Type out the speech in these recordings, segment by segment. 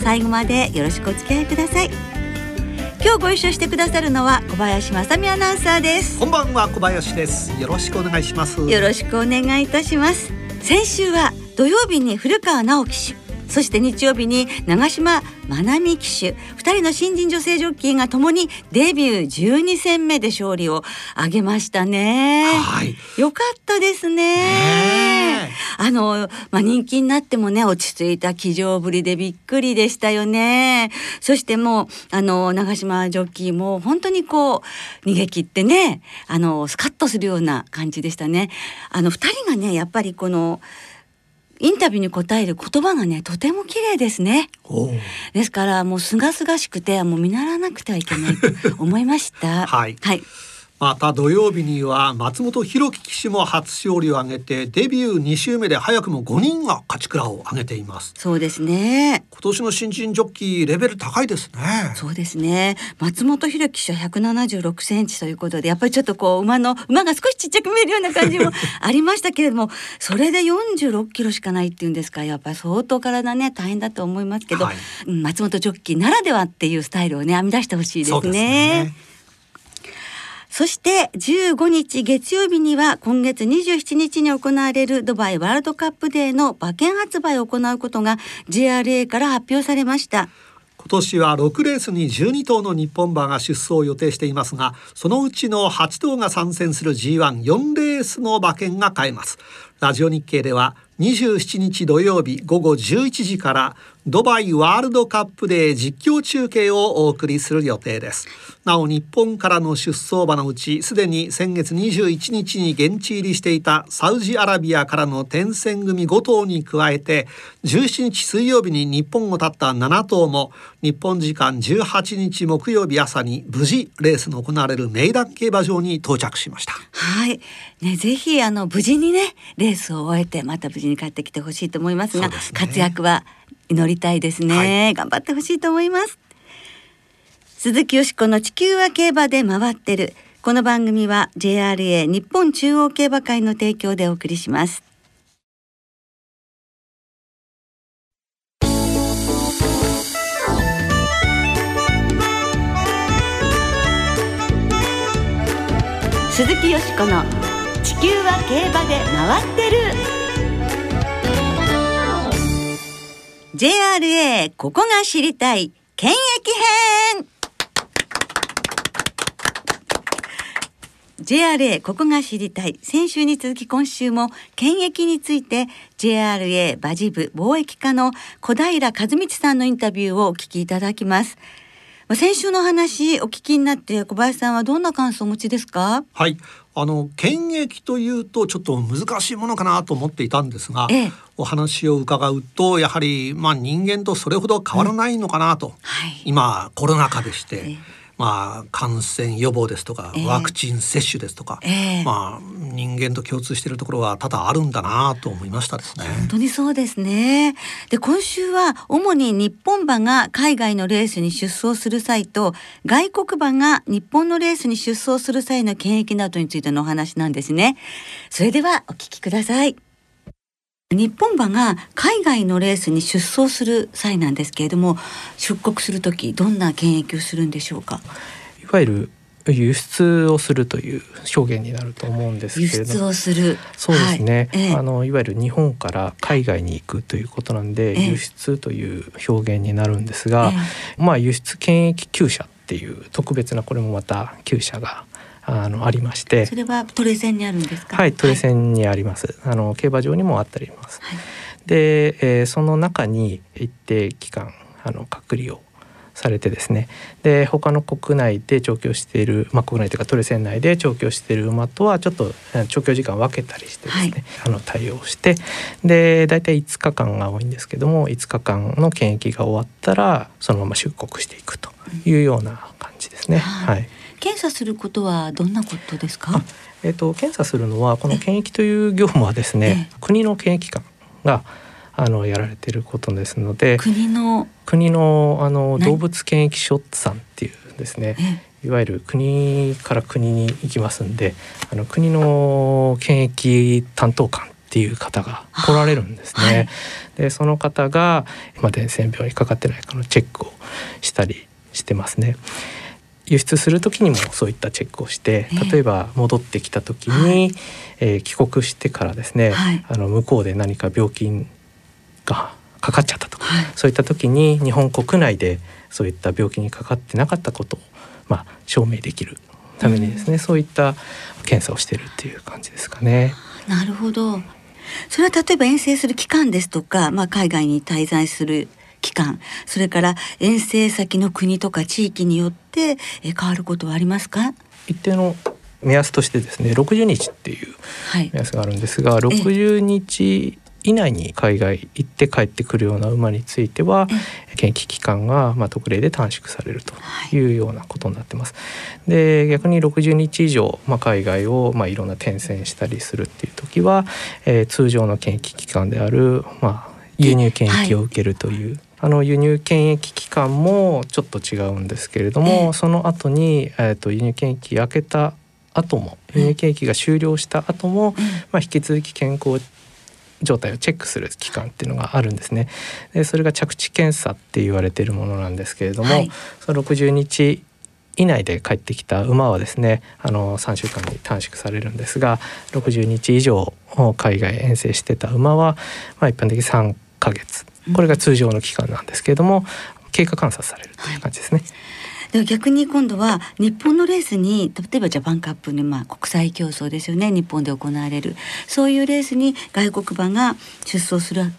最後までよろしくお付き合いください。今日ご一緒してくださるのは小林正美アナウンサーです。こんばんは小林です。よろしくお願いします。よろしくお願いいたします。先週は土曜日に古川直樹騎手そして日曜日に長島まなみ騎手2人の新人女性ジョッキーがともにデビュー12戦目で勝利を挙げましたね。はい。よかったですね。ねあの、まあ、人気になってもね、落ち着いた騎乗ぶりでびっくりでしたよね。そしてもう、あの、長島ジョッキーも本当にこう、逃げ切ってね、あの、スカッとするような感じでしたね。あの、2人がね、やっぱりこの、インタビューに答える言葉がねとても綺麗ですね。ですからもう清々しくてもう見習わなくてはいけないと思いました。はい、はいまた土曜日には松本博樹騎手も初勝利を挙げてデビュー2週目で早くも5人が勝ち倉を挙げています。そうですね。今年の新人ジョッキーレベル高いですね。そうですね。松本博樹騎手は176センチということでやっぱりちょっとこう馬の馬が少しちっちゃく見えるような感じも ありましたけれどもそれで46キロしかないっていうんですかやっぱり相当体ね大変だと思いますけど、はい、松本ジョッキーならではっていうスタイルをね編み出してほしいですね。そして15日月曜日には今月27日に行われるドバイワールドカップデーの馬券発売を行うことが JRA から発表されました。今年は6レースに12頭の日本馬が出走を予定していますがそのうちの8頭が参戦する G14 レースの馬券が買えますラジオ日経では27日土曜日午後11時からドバイワールドカップで実況中継をお送りする予定です。なお日本からの出走馬のうちすでに先月21日に現地入りしていたサウジアラビアからの転戦組5頭に加えて17日水曜日に日本を立った7頭も日本時間18日木曜日朝に無事レースの行われるメイダン競馬場に到着しました。はい。ねぜひあの無事にねレースを終えてまた無事に帰ってきてほしいと思いますが、ね、活躍は祈りたいですね、はい、頑張ってほしいと思います。鈴木よしこの地球は競馬で回ってる。この番組は JRA 日本中央競馬会の提供でお送りします。鈴木よしこの地球は競馬で回ってる JRA ここが知りたい検疫編。JRA ここが知りたい。先週に続き今週も検疫について JRA 馬事部貿易課の小平和光さんのインタビューをお聞きいただきます。先週の話お聞きになって小林さんはどんな感想をお持ちですか？はい。あの検疫というとちょっと難しいものかなと思っていたんですが、ええ、お話を伺うとやはりまあ人間とそれほど変わらないのかなと、うん。はい、今コロナ禍でして。えまあ、感染予防ですとか、ワクチン接種ですとか、えー、まあ、人間と共通しているところは多々あるんだなと思いましたですね。本当にそうですね。で今週は主に日本馬が海外のレースに出走する際と外国馬が日本のレースに出走する際の検疫などについてのお話なんですね。それではお聞きください。日本馬が海外のレースに出走する際なんですけれども出国する時どんな検疫をするんでしょうか？いわゆる輸出をするという表現になると思うんですけれど輸出をする。そうですね、はい。えあのいわゆる日本から海外に行くということなんで、え輸出という表現になるんですが、えまあ輸出検疫厩舎っていう特別なこれもまた厩舎があのありまして。それはトレセンにあるんですか？はいトレセンにあります、はい、あの競馬場にもあったります、はい、で、えー、その中に一定期間あの隔離をされてですね。で他の国内で調教している、まあ、国内というかトレセン内で調教している馬とはちょっと調教時間分けたりしてですね、はい、あの対応して。で大体5日間が多いんですけども5日間の検疫が終わったらそのまま出国していくというような感じですね。はい、検査することはどんなことですか？えーと、検査するのはこの検疫という業務はですね国の検疫官があのやられていることですので国の国のあの動物検疫所さんっていうですねいわゆる国から国に行きますんであの国の検疫担当官っていう方が来られるんですね。はい、でその方が、まあ、伝染病にかかってないかのチェックをしたりしてますね。輸出する時にもそういったチェックをして例えば戻ってきた時に、えー、帰国してからですね、はい、あの向こうで何か病気がかかっちゃったとか、はい、そういった時に日本国内でそういった病気にかかってなかったことを、まあ、証明できるためにですね、うん、そういった検査をしているっていう感じですかね。なるほど。それは例えば遠征する期間ですとか、まあ、海外に滞在する期間それから遠征先の国とか地域によって変わることはありますか？一定の目安としてですね60日っていう目安があるんですが、はい、60日以内に海外行って帰ってくるような馬については検疫期間がま特例で短縮されるとい。うようなことになってます。で逆に60日以上、まあ、海外をまあいろんな転戦したりするっていう時は、えー、通常の検疫期間である、まあ、輸入検疫を受けるという、はい、あの輸入検疫期間もちょっと違うんですけれども、えー、その後に、えー、と輸入検疫開けた後も輸入検疫が終了した後も、まあ、引き続き健康状態をチェックする期間っていうのがあるんですね。でそれが着地検査って言われているものなんですけれども、はい、その60日以内で帰ってきた馬はですねあの3週間に短縮されるんですが60日以上海外遠征してた馬は、まあ、一般的に3ヶ月これが通常の期間なんですけれども経過観察されるという感じですね。はい。でも逆に今度は日本のレースに例えばジャパンカップにまあ国際競争ですよね。日本で行われる。そういうレースに外国馬が出走する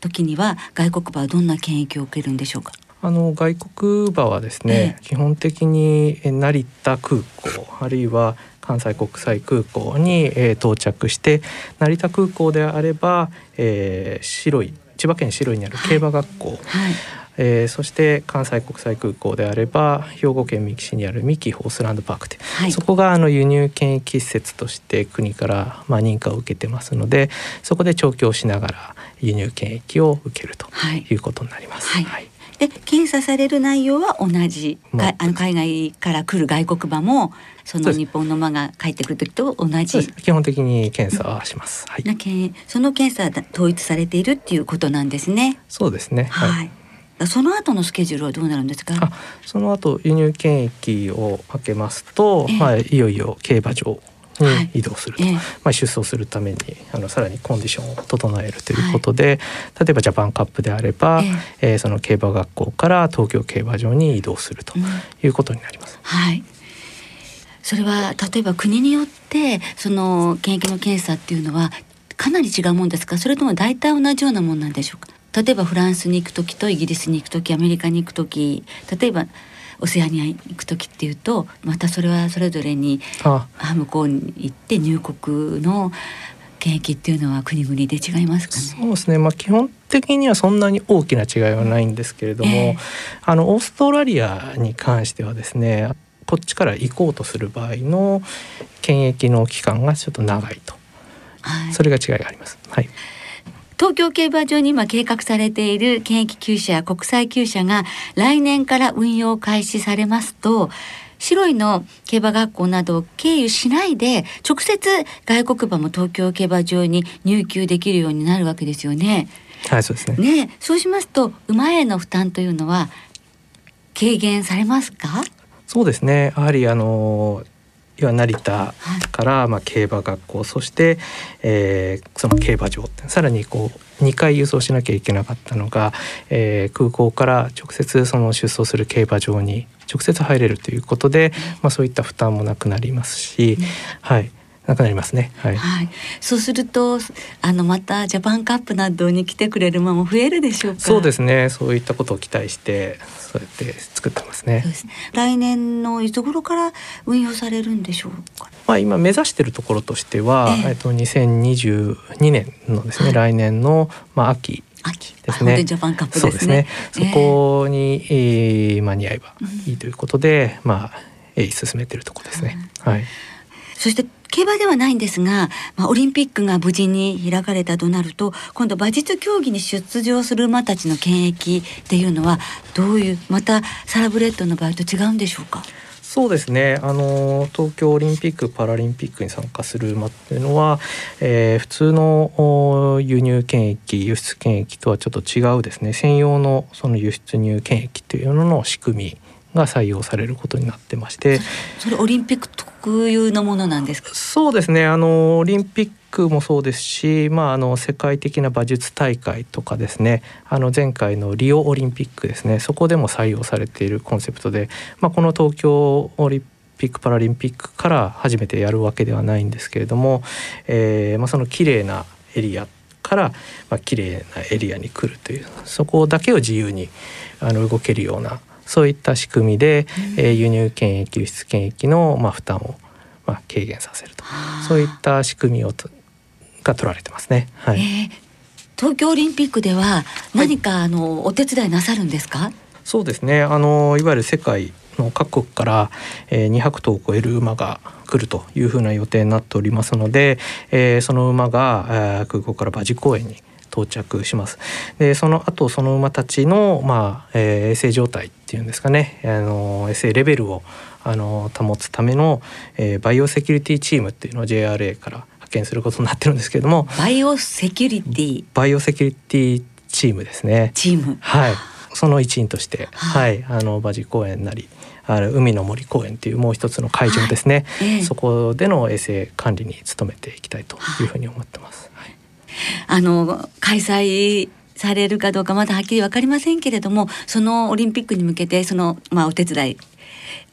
時には外国馬はどんな検疫を受けるんでしょうか？あの外国馬はですね、ええ、基本的に成田空港あるいは関西国際空港に、えー、到着して成田空港であれば、えー、白い千葉県白井にある競馬学校、はい。はいえー、そして関西国際空港であれば兵庫県三木市にある三木ホースランドパークで、はい、そこがあの輸入検疫施設として国からまあ認可を受けてますのでそこで調教しながら輸入検疫を受けるということになります。はい、はいで検査される内容は同じ、まあ、あの海外から来る外国馬もその日本の馬が帰ってくる時と同じ。基本的に検査はします、はい、その検査は統一されているっていうことなんですね。そうですね。はい、はい。その後のスケジュールはどうなるんですか？その後輸入検疫を開けますと、えー、まあいよいよ競馬場に移動すると、はい、まあ出走するためにあのさらにコンディションを整えるということで、はい、例えばジャパンカップであれば、えー、えー、その競馬学校から東京競馬場に移動するということになります。うん、はい。それは例えば国によってその検疫の検査っていうのはかなり違うもんですか？それとも大体同じようなもんなんでしょうか？例えばフランスに行く時とイギリスに行く時アメリカに行く時例えばオセアニアに行く時っていうとまたそれはそれぞれにあ向こうに行って入国の検疫っていうのは国々で違いますかね？そうですね。まあ基本的にはそんなに大きな違いはないんですけれども、えー、あのオーストラリアに関してはですね、こっちから行こうとする場合の検疫の期間がちょっと長いと、はい、それが違いがあります。はい。東京競馬場に今計画されている検疫厩舎や国際厩舎が来年から運用開始されますと白いの競馬学校などを経由しないで直接外国馬も東京競馬場に入厩できるようになるわけですよね。はいそうですね。ねそうしますと馬への負担というのは軽減されますか？そうですねやはりあの要は成田からまあ競馬学校そして、えー、その競馬場さらにこう2回輸送しなきゃいけなかったのが、えー、空港から直接その出走する競馬場に直接入れるということで、まあ、そういった負担もなくなりますし、はいなくなりますね。はい。はい、そうするとあのまたジャパンカップなどに来てくれる馬も増えるでしょうか？そうですね。そういったことを期待してそうやって作ってますね。すね来年のいつ頃から運用されるんでしょうか？まあ今目指しているところとしては、えっと2022年のですね、はい、来年のまあ秋秋ですね。ジャパンカップ、ね、そうですね。そこに、えー、間に合えばいいということで、うん、まあ、えー、進めているところですね。うん、はい。そして競馬ではないんですが、まあ、オリンピックが無事に開かれたとなると今度馬術競技に出場する馬たちの権益っていうのはどういうまたサラブレッドの場合と違うんでしょうか？そうですね。あの東京オリンピック・パラリンピックに参加する馬っていうのは、えー、普通の輸入権益輸出権益とはちょっと違うですね。専用のその輸出入権益というのの仕組みが採用されることになってまして。それオリンピック特有のものなんですか？そうですね。あのオリンピックもそうですし、まあ、あの世界的な馬術大会とかですね。あの前回のリオオリンピックですね。そこでも採用されているコンセプトで、まあ、この東京オリンピック・パラリンピックから初めてやるわけではないんですけれども、えーまあ、その綺麗なエリアから、まあ綺麗なエリアに来るというそこだけを自由にあの動けるようなそういった仕組みで、うん、えー、輸入権益輸出権益の、まあ、負担を、まあ、軽減させると。そういった仕組みをが取られてますね。はい、えー、東京オリンピックでは何か、はい、あのお手伝いなさるんですか？そうですね。あのいわゆる世界の各国から、えー、200頭を超える馬が来るというふうな予定になっておりますので、えー、その馬が、えー、空港から馬事公園に到着します。でその後その馬たちの、まあえー、衛生状態っていうんですかね。あの衛生レベルをあの保つための、えー、バイオセキュリティチームっていうのを JRA から派遣することになってるんですけれども。バイオセキュリティ。バイオセキュリティチームですね。チーム。はい。その一員として、はい、あの馬事公園なりあの海の森公園っていうもう一つの会場ですね、はい。えー、そこでの衛生管理に努めていきたいというふうに思ってます。あの開催されるかどうかまだはっきり分かりませんけれどもそのオリンピックに向けてその、まあ、お手伝い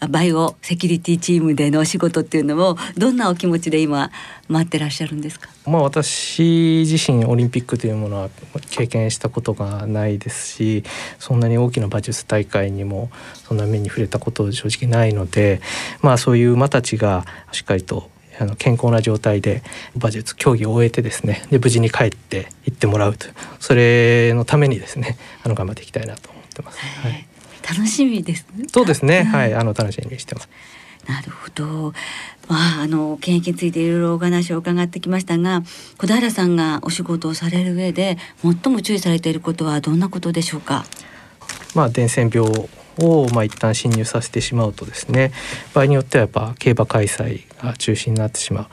バイオセキュリティチームでのお仕事っていうのをどんなお気持ちで今待ってらっしゃるんですか？まあ私自身オリンピックというものは経験したことがないですし、そんなに大きな馬術大会にもそんな目に触れたこと正直ないので、まあそういう馬たちがしっかりとあの健康な状態で馬術競技を終えてですねで無事に帰って行ってもらうとそれのためにですねあの頑張っていきたいなと思ってます。はい、楽しみですね。そうですね。はい、あの楽しみにしてます。なるほど。まあ、あの現役についていろいろお話を伺ってきましたが小平さんがお仕事をされる上で最も注意されていることはどんなことでしょうか？まあ伝染病をまあ一旦侵入させてしまうとですね場合によってはやっぱ競馬開催が中止になってしまう、ま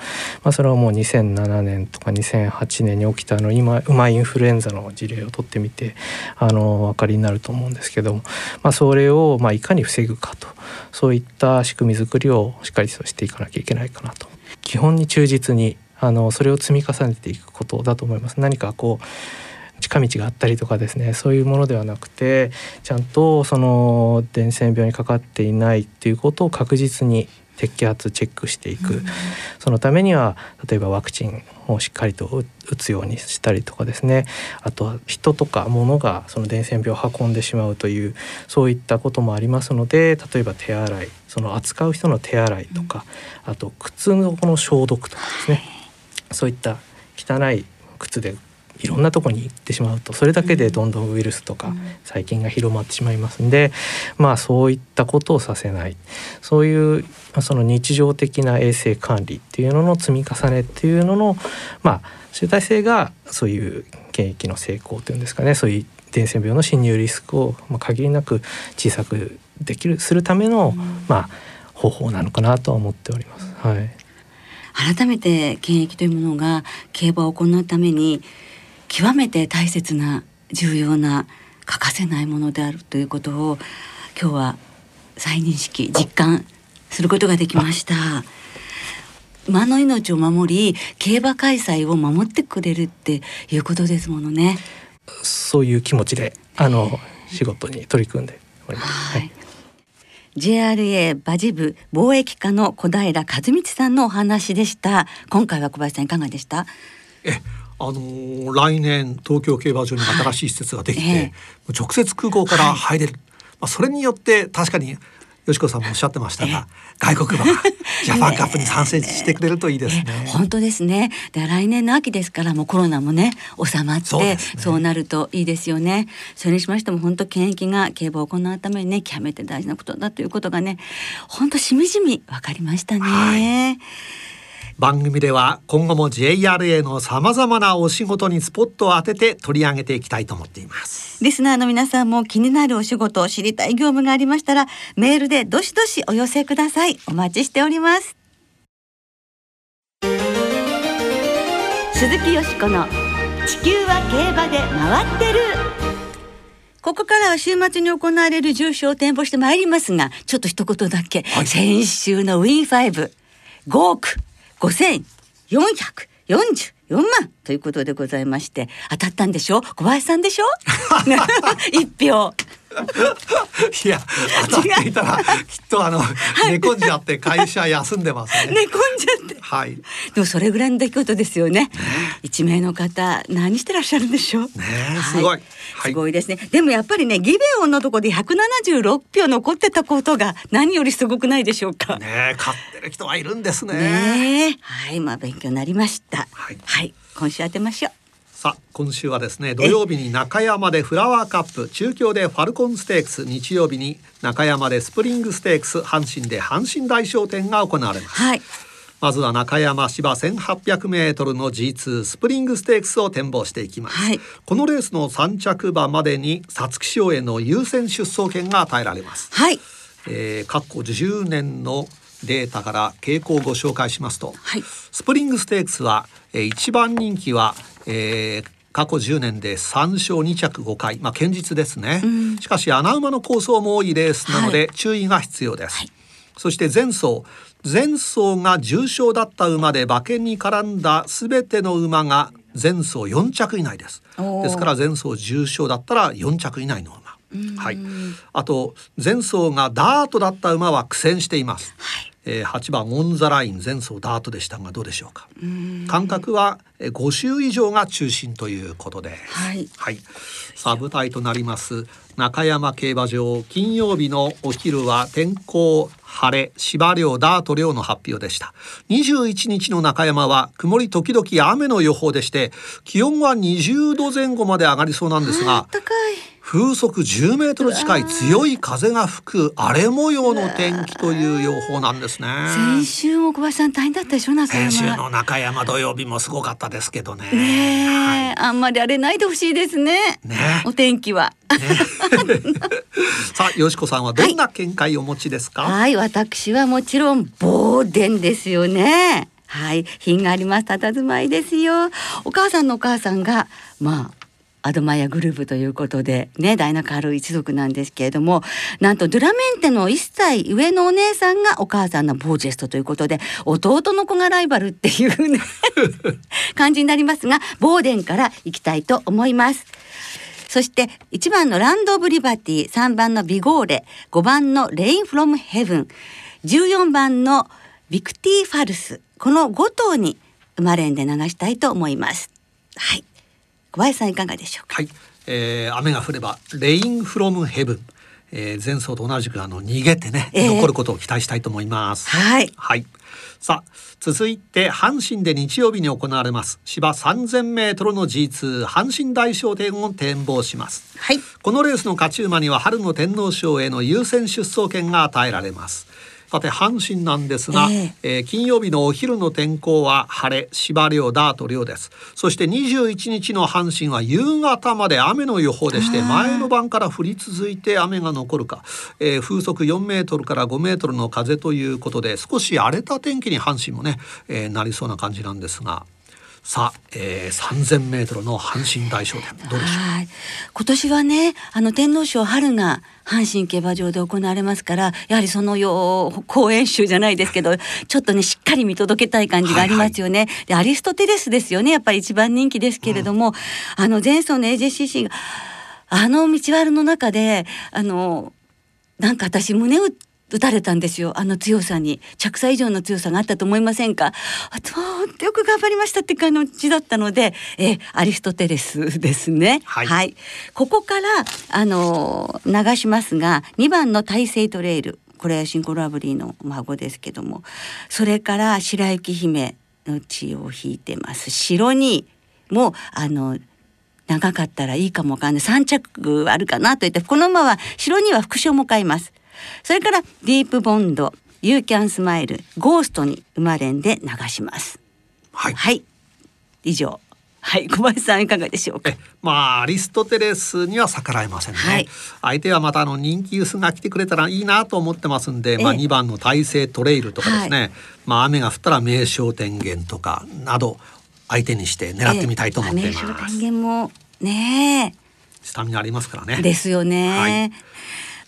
あ、それはもう2007年とか2008年に起きたの今馬インフルエンザの事例を取ってみてあのお分かりになると思うんですけども、まあ、それをまあいかに防ぐかと。そういった仕組み作りをしっかりとしていかなきゃいけないかなと。基本に忠実にあのそれを積み重ねていくことだと思います。何かこう近道があったりとかですねそういうものではなくてちゃんとその伝染病にかかっていないっていうことを確実に摘発チェックしていく、うん、そのためには例えばワクチンをしっかりと打つようにしたりとかですね。あとは人とか物がその伝染病を運んでしまうというそういったこともありますので例えば手洗いその扱う人の手洗いとか、うん、あと靴のこの消毒とかですね。そういった汚い靴でいろんなとこに行ってしまうとそれだけでどんどんウイルスとか細菌が広まってしまいますんで、まあそういったことをさせない。そういうその日常的な衛生管理っていうのの積み重ねっていうののまあ集大成がそういう検疫の成功というんですかね。そういう伝染病の侵入リスクをまあ限りなく小さくできるするための、まあ方法なのかなとは思っております。はい。改めて検疫というものが競馬を行うために極めて大切な重要な欠かせないものであるということを今日は再認識実感することができました。馬の命を守り競馬開催を守ってくれるっていうことですものね。そういう気持ちであの仕事に取り組んでおります。はい JRA 馬事部貿易課の小平和道さんのお話でした今回は小林さんいかがでした？えあのー、来年東京競馬場に新しい施設ができて、はいえー、直接空港から入れる、はい、まあ、それによって確かによしこさんもおっしゃってましたが、外国馬が ジャパンカップに参戦してくれるといいですね。ね本当ですね。で来年の秋ですからもうコロナもね収まってそう、ね,、なるといいですよね。それにしましても本当検疫が競馬を行うためにね極めて大事なことだということがね本当しみじみわかりましたね。はい番組では今後も JRA のさまざまなお仕事にスポットを当てて取り上げていきたいと思っています。リスナーの皆さんも気になるお仕事を知りたい業務がありましたらメールでどしどしお寄せください。お待ちしております。鈴木よしこの地球は競馬で回ってる。ここからは週末に行われる重賞を展望してまいりますが、ちょっと一言だけ、はい、先週のウィン5、5億5444万。ということでございまして当たったんでしょ？小林さんでしょ？一票いや当たっていたらきっとあの、はい、寝込んじゃって会社休んでますね。寝込んじゃって。はい。でもそれぐらいの出来事ですよね。一名の方何してらっしゃるんでしょう？ねすごい、はい、すごいですね。でもやっぱりねギベオンのとこで176票残ってたことが何よりすごくないでしょうか。ね勝ってる人はいるんですね。ねはいまあ勉強になりました。はい、はい、今週当てましょう。さあ今週はですね土曜日に中山でフラワーカップ中京でファルコンステークス日曜日に中山でスプリングステークス阪神で阪神大賞典が行われます、はい、まずは中山芝1800メートルの G2 スプリングステークスを展望していきます、はい、このレースの3着馬までに皐月賞への優先出走権が与えられます。はい、えー、過去10年のデータから傾向をご紹介しますと、はい、スプリングステークスは、えー、一番人気は、えー、過去10年で3勝2着5回、まあ、堅実ですね、うん、しかし穴馬の構想も多いレースなので注意が必要です、はい、そして前走。前走が重賞だった馬で馬券に絡んだ全ての馬が前走4着以内です。ですから前走重賞だったら4着以内の馬。はい、あと前走がダートだった馬は苦戦しています、はいえー、8番オンザライン前走ダートでしたがどうでしょうか？間隔は5周以上が中心ということではい、はい、さあ舞台となります。中山競馬場金曜日のお昼は天候晴れ芝涼ダート量の発表でした。21日の中山は曇り時々雨の予報でして気温は20度前後まで上がりそうなんですが風速10メートル近い強い風が吹く荒れ模様の天気という予報なんですね。先週も小林さん大変だったでしょ？中山。先週の中山土曜日もすごかったですけどね。ね、はい、あんまり荒れないでほしいですね。ねお天気は。ね、さあよしこさんはどんな見解をお持ちですか？はい、はい、私はもちろん防電ですよね。はい、品があります。佇まいですよ。お母さんのお母さんが、まあ。アドマイヤグループということでねダイナカール一族なんですけれどもなんとドゥラメンテの1歳上のお姉さんがお母さんのボージェストということで弟の子がライバルっていうね 感じになりますがボーデンからいきたいと思います。そして1番のランド・オブ・リバティ3番のビゴーレ5番のレイン・フロム・ヘブン14番のビクティ・ファルスこの5頭に生まれんで流したいと思います。はい小林さんいかがでしょうか？はい、えー、雨が降ればレインフロムヘブン。えー、前走と同じくあの逃げてね、えー、残ることを期待したいと思います。はい。はい。さあ続いて阪神で日曜日に行われます芝3000メートルの G2 阪神大賞典を展望します。はい。このレースの勝ち馬には春の天皇賞への優先出走権が与えられます。さて阪神なんですが、えー、えー、金曜日のお昼の天候は晴れ芝涼ダート涼です。そして21日の阪神は夕方まで雨の予報でして前の晩から降り続いて雨が残るか、えー、風速4メートルから5メートルの風ということで少し荒れた天気に阪神もね、えー、なりそうな感じなんですがさあ、えー、3000メートルの阪神大賞典どうでしょう？今年はねあの天皇賞春が阪神競馬場で行われますからやはりそのよ公演集じゃないですけど ちょっとねしっかり見届けたい感じがありますよね。はいはい、でアリストテレスですよね。やっぱり一番人気ですけれども、うん、あの前走の AJCC があの道悪の中であのなんか私胸打打たれたんですよ。あの強さに。着差以上の強さがあったと思いませんか？あとよく頑張りましたって感じだったのでえアリストテレスですね、はい、はい、ここからあの流しますが2番の大西トレイル。これはシンコラブリーの孫ですけども。それから白雪姫の血を引いてます。白にもあの長かったらいいかもわかんない。3着あるかなと言ってこの馬は白には副賞も買いますそれからディープボンドユーキャンスマイルゴーストに生まれんで流します。はい、はい、以上。はい。小林さんいかがでしょうか？まあアリストテレスには逆らえませんね、はい、相手はまたあの人気薄が来てくれたらいいなと思ってますんで、まあ2番の大西トレイルとかですね、はい、まあ雨が降ったらメイショウテンゲンとかなど相手にして狙ってみたいと思っています、名称天元もね。スタミナありますからね。ですよね、はい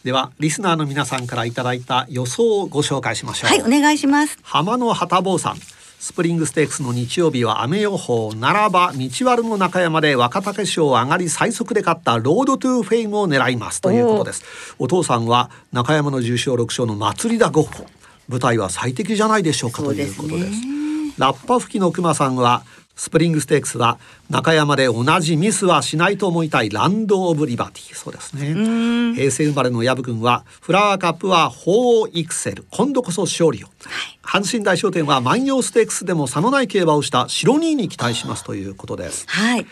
ではリスナーの皆さんからいただいた予想をご紹介しましょう。はいお願いします。浜の旗坊さん。スプリングステークスの日曜日は雨予報。ならば道悪の中山で若竹賞上がり最速で勝ったロードトゥーフェイムを狙います。ということです。お父さんは中山の重賞6勝のマツリダゴッホ舞台は最適じゃないでしょうかということですラッパ吹きの熊さんはスプリングステークスは中山で同じミスはしないと思いたいランドオブリバティ。そうですね。平成生まれの薮君はフラワーカップは鳳凰イクセル今度こそ勝利を、はい、阪神大賞典は万葉ステークスでも差のない競馬をした白ニーに期待しますということです。はい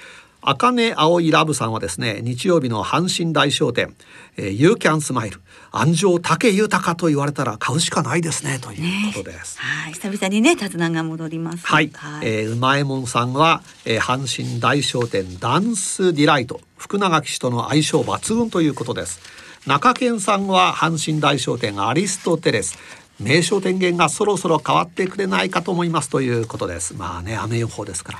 茜葵ラブさんはですね日曜日の阪神大商店、えー、ユーキャンスマイル鞍上武豊と言われたら買うしかないですねということです、ね、はい。久々にね手綱が戻ります。はい、はい、えー、うまえもんさんは、えー、阪神大賞典ダンスディライト福永騎手との相性抜群ということです。中堅さんは阪神大賞典アリストテレスメイショウテンゲンがそろそろ変わってくれないかと思いますということです。まあね雨予報ですから。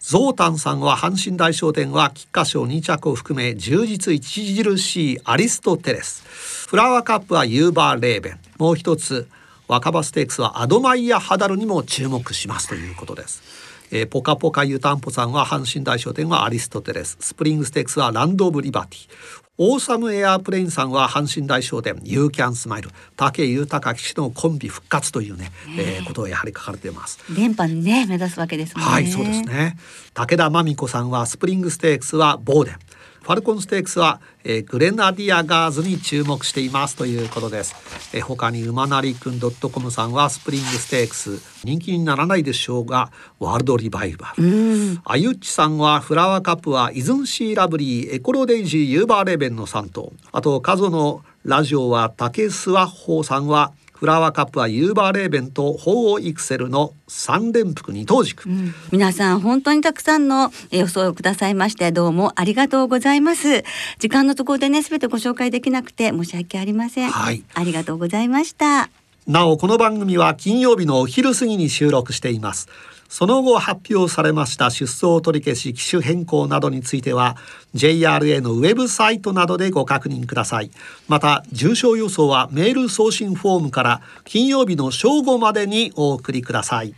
ゾウタンさんは阪神大賞典は菊花賞2着を含め充実著しいアリストテレス。フラワーカップはユーバーレーベン。もう一つ若葉ステークスはアドマイヤハダルにも注目しますということです。えー、ポカポカ湯たんぽさんは阪神大賞典はアリストテレス。スプリングステークスはランド・オブ・リバティ。オーサムエアープレインさんは阪神大賞典ユーキャンスマイル武豊騎手のコンビ復活というね、え。ー、ことをやはり書かれています。連覇ね目指すわけですもんね。はいそうですね。武田真美子さんはスプリングステークスはボーデンファルコンステークスは、えー、グレナディアガーズに注目していますということです。えー、他に馬なりくん .com さんはスプリングステークス人気にならないでしょうがワールドリバイバル。あゆっちさんはフラワーカップはイズンシーラブリーエコロデイジーユーバーレーベンの3頭。あとカゾのラジオは竹スワッホーさんはフラワーカップはユーバーレーベンとホウオウイクセルの三連複二頭軸、うん、皆さん本当にたくさんの予想をくださいましてどうもありがとうございます。時間のところでねすべてご紹介できなくて申し訳ありません、はい、ありがとうございました。なおこの番組は金曜日のお昼過ぎに収録していますその後発表されました出走取り消し機種変更などについては JRA のウェブサイトなどでご確認ください。また重症予想はメール送信フォームから金曜日の正午までにお送りください。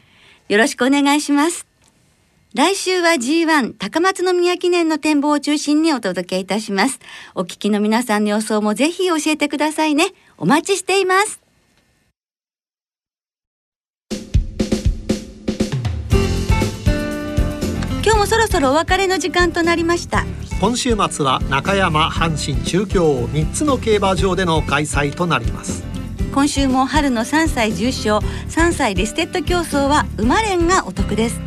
よろしくお願いします。来週は G1 高松宮記念の展望を中心にお届けいたします。お聞きの皆さんの予想もぜひ教えてくださいね。お待ちしています。そろお別れの時間となりました。今週末は中山阪神中京3つの競馬場での開催となります。今週も春の3歳重賞3歳リステッド競走は馬連がお得です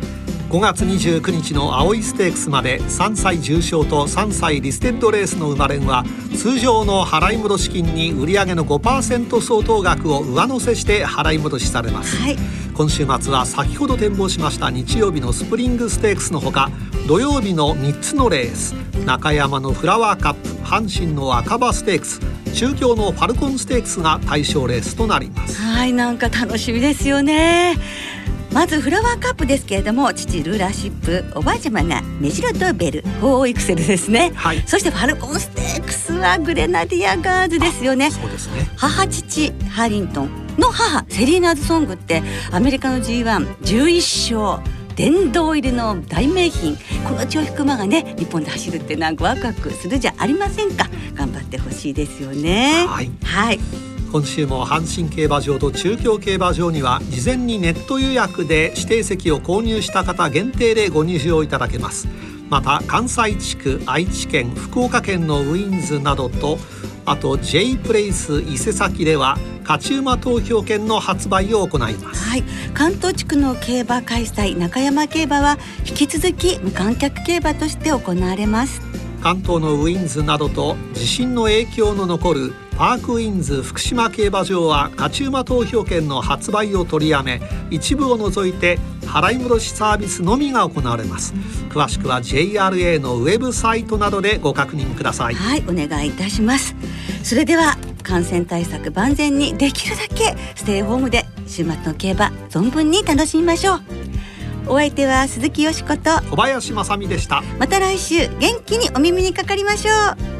5月29日の葵ステークスまで3歳重賞と3歳リステッドレースの生まれんは通常の払い戻し金に売上の5%相当額を上乗せして払い戻しされます、はい、今週末は先ほど展望しました日曜日のスプリングステークスのほか土曜日の3つのレース。中山のフラワーカップ阪神の若葉ステークス。中京のファルコンステークスが対象レースとなります。はいなんか楽しみですよねまずフラワーカップですけれども父ルーラーシップおばあちゃまがメジロとベルフォーエクセルですね、はい、そしてファルコンステークスはグレナディアガーズですよね。そうですね。母父ハリントンの母セリーナーズソングってアメリカの G11 勝殿堂入りの大名品。この血を引く馬がね日本で走るってなんかワクワクするじゃありませんか。頑張ってほしいですよね。はい、はい今週も阪神競馬場と中京競馬場には事前にネット予約で指定席を購入した方限定でご入場いただけます。また関西地区愛知県福岡県のウィンズなどとあと J プレイス伊勢崎では勝ち馬投票券の発売を行います。はい。関東地区の競馬開催中山競馬は引き続き無観客競馬として行われます。関東のウィンズなどと地震の影響の残るパークウィンズ福島競馬場は勝ち馬投票券の発売を取りやめ一部を除いて払い戻しサービスのみが行われます。詳しくは JRA のウェブサイトなどでご確認ください。はいお願いいたします。それでは感染対策万全にできるだけステイホームで週末の競馬存分に楽しみましょう。お相手は鈴木よしこと小林正美でした。また来週元気にお耳にかかりましょう